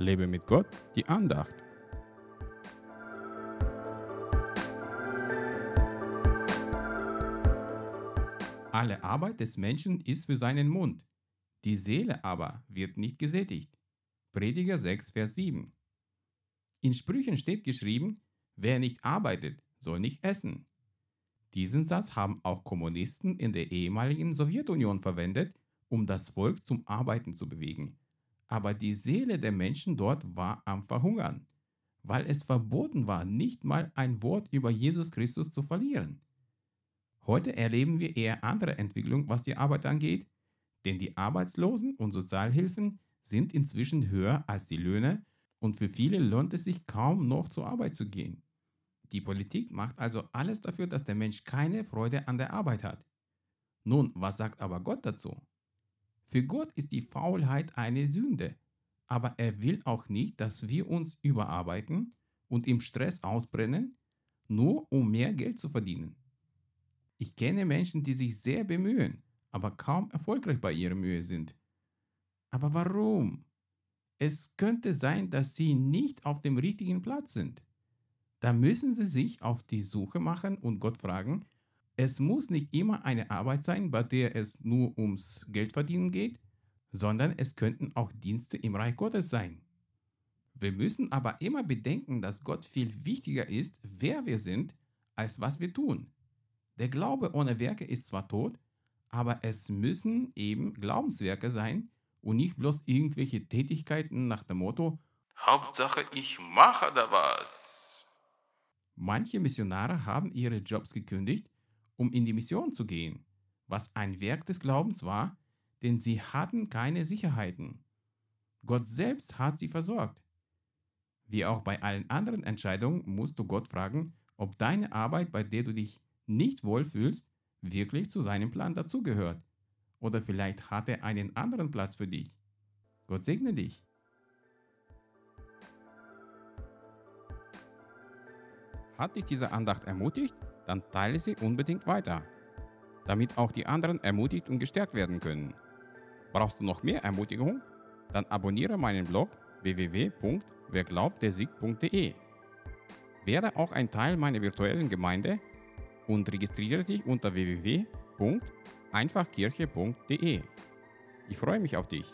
Lebe mit Gott, die Andacht. Alle Arbeit des Menschen ist für seinen Mund, die Seele aber wird nicht gesättigt. Prediger 6, Vers 7. In Sprüchen steht geschrieben, wer nicht arbeitet, soll nicht essen. Diesen Satz haben auch Kommunisten in der ehemaligen Sowjetunion verwendet, um das Volk zum Arbeiten zu bewegen. Aber die Seele der Menschen dort war am Verhungern, weil es verboten war, nicht mal ein Wort über Jesus Christus zu verlieren. Heute erleben wir eher andere Entwicklung, was die Arbeit angeht, denn die Arbeitslosen und Sozialhilfen sind inzwischen höher als die Löhne und für viele lohnt es sich kaum noch zur Arbeit zu gehen. Die Politik macht also alles dafür, dass der Mensch keine Freude an der Arbeit hat. Nun, was sagt aber Gott dazu? Für Gott ist die Faulheit eine Sünde, aber er will auch nicht, dass wir uns überarbeiten und im Stress ausbrennen, nur um mehr Geld zu verdienen. Ich kenne Menschen, die sich sehr bemühen, aber kaum erfolgreich bei ihrer Mühe sind. Aber warum? Es könnte sein, dass sie nicht auf dem richtigen Platz sind. Da müssen sie sich auf die Suche machen und Gott fragen, es muss nicht immer eine Arbeit sein, bei der es nur ums Geldverdienen geht, sondern es könnten auch Dienste im Reich Gottes sein. Wir müssen aber immer bedenken, dass Gott viel wichtiger ist, wer wir sind, als was wir tun. Der Glaube ohne Werke ist zwar tot, aber es müssen eben Glaubenswerke sein und nicht bloß irgendwelche Tätigkeiten nach dem Motto Hauptsache ich mache da was. Manche Missionare haben ihre Jobs gekündigt, um in die Mission zu gehen, was ein Werk des Glaubens war, denn sie hatten keine Sicherheiten. Gott selbst hat sie versorgt. Wie auch bei allen anderen Entscheidungen musst du Gott fragen, ob deine Arbeit, bei der du dich nicht wohlfühlst, wirklich zu seinem Plan dazugehört. Oder vielleicht hat er einen anderen Platz für dich. Gott segne dich. Hat dich diese Andacht ermutigt? dann teile sie unbedingt weiter, damit auch die anderen ermutigt und gestärkt werden können. Brauchst du noch mehr Ermutigung? Dann abonniere meinen Blog www.werglaubtdersieg.de. Werde auch ein Teil meiner virtuellen Gemeinde und registriere dich unter www.einfachkirche.de. Ich freue mich auf dich.